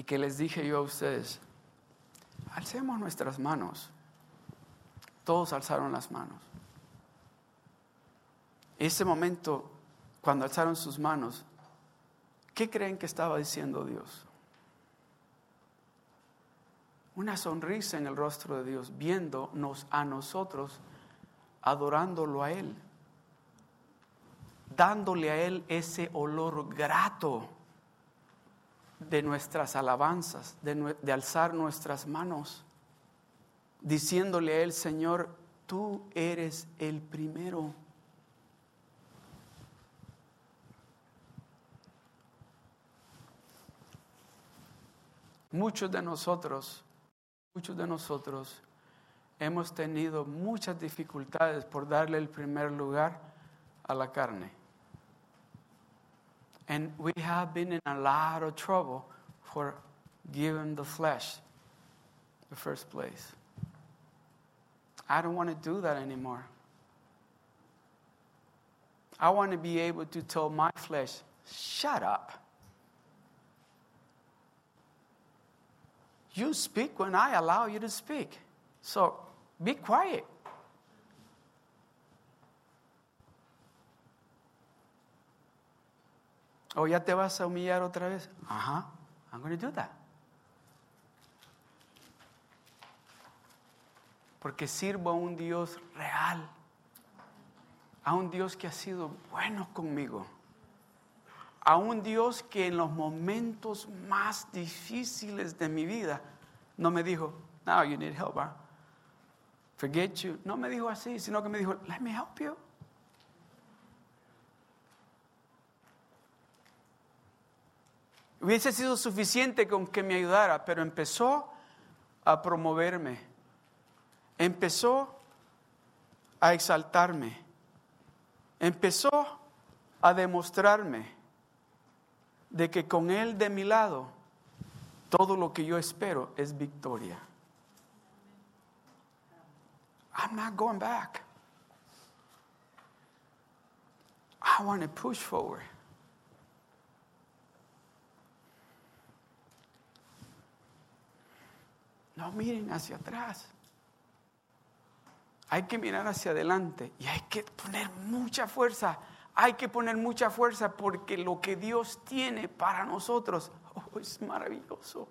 y que les dije yo a ustedes, alcemos nuestras manos. Todos alzaron las manos. Ese momento, cuando alzaron sus manos, ¿qué creen que estaba diciendo Dios? Una sonrisa en el rostro de Dios, viéndonos a nosotros, adorándolo a Él, dándole a Él ese olor grato de nuestras alabanzas, de, alzar nuestras manos, diciéndole a Él, Señor, tú eres el primero. Muchos de nosotros, muchos de nosotros hemos tenido muchas dificultades por darle el primer lugar a la carne. And we have been in a lot of trouble for giving the flesh the first place. I don't want to do that anymore. I want to be able to tell my flesh, shut up. You speak when I allow you to speak. So be quiet. ¿O ya te vas a humillar otra vez? Ajá, I'm going to do that. Porque sirvo a un Dios real, a un Dios que ha sido bueno conmigo, a un Dios que en los momentos más difíciles de mi vida no me dijo, now you need help, huh? forget you. No me dijo así, sino que me dijo, let me help you. Hubiese sido suficiente con que me ayudara, pero empezó a promoverme. Empezó a exaltarme. Empezó a demostrarme de que con Él de mi lado, todo lo que yo espero es victoria. I'm not going back. I want to push forward. No miren hacia atrás. Hay que mirar hacia adelante y hay que poner mucha fuerza. Hay que poner mucha fuerza porque lo que Dios tiene para nosotros oh, es maravilloso.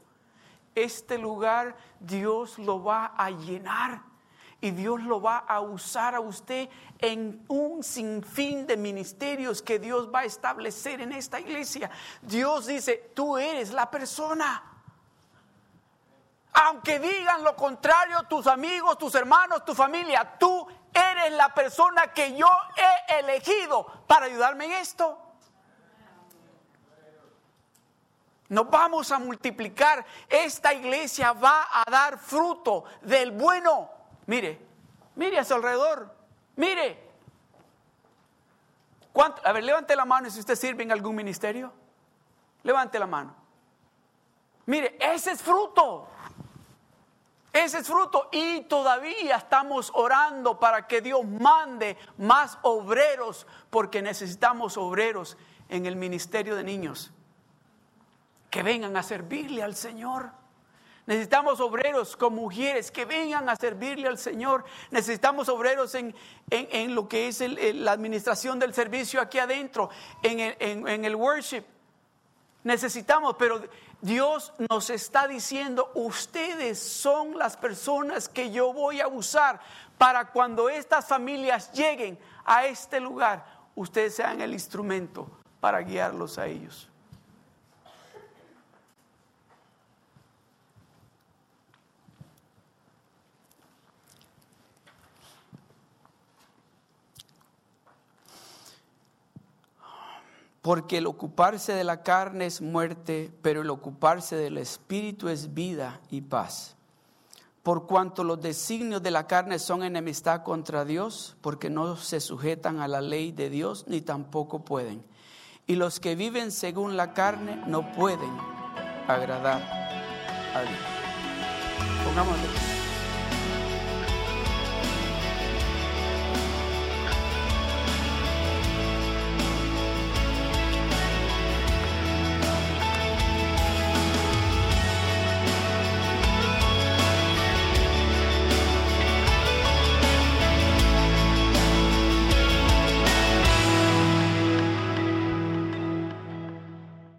Este lugar Dios lo va a llenar y Dios lo va a usar a usted en un sinfín de ministerios que Dios va a establecer en esta iglesia. Dios dice, tú eres la persona. Aunque digan lo contrario tus amigos, tus hermanos, tu familia, tú eres la persona que yo he elegido para ayudarme en esto. Nos vamos a multiplicar. Esta iglesia va a dar fruto del bueno. Mire, mire a su alrededor. Mire. A ver, levante la mano si usted sirve en algún ministerio. Levante la mano. Mire, ese es fruto. Ese es fruto y todavía estamos orando para que Dios mande más obreros porque necesitamos obreros en el ministerio de niños que vengan a servirle al Señor. Necesitamos obreros con mujeres que vengan a servirle al Señor. Necesitamos obreros en, lo que es la administración del servicio aquí adentro, en el, en el worship. Necesitamos, pero Dios nos está diciendo, ustedes son las personas que yo voy a usar para cuando estas familias lleguen a este lugar, ustedes sean el instrumento para guiarlos a ellos. Porque el ocuparse de la carne es muerte, pero el ocuparse del espíritu es vida y paz. Por cuanto los designios de la carne son enemistad contra Dios, porque no se sujetan a la ley de Dios ni tampoco pueden. Y los que viven según la carne no pueden agradar a Dios. Pongámosle.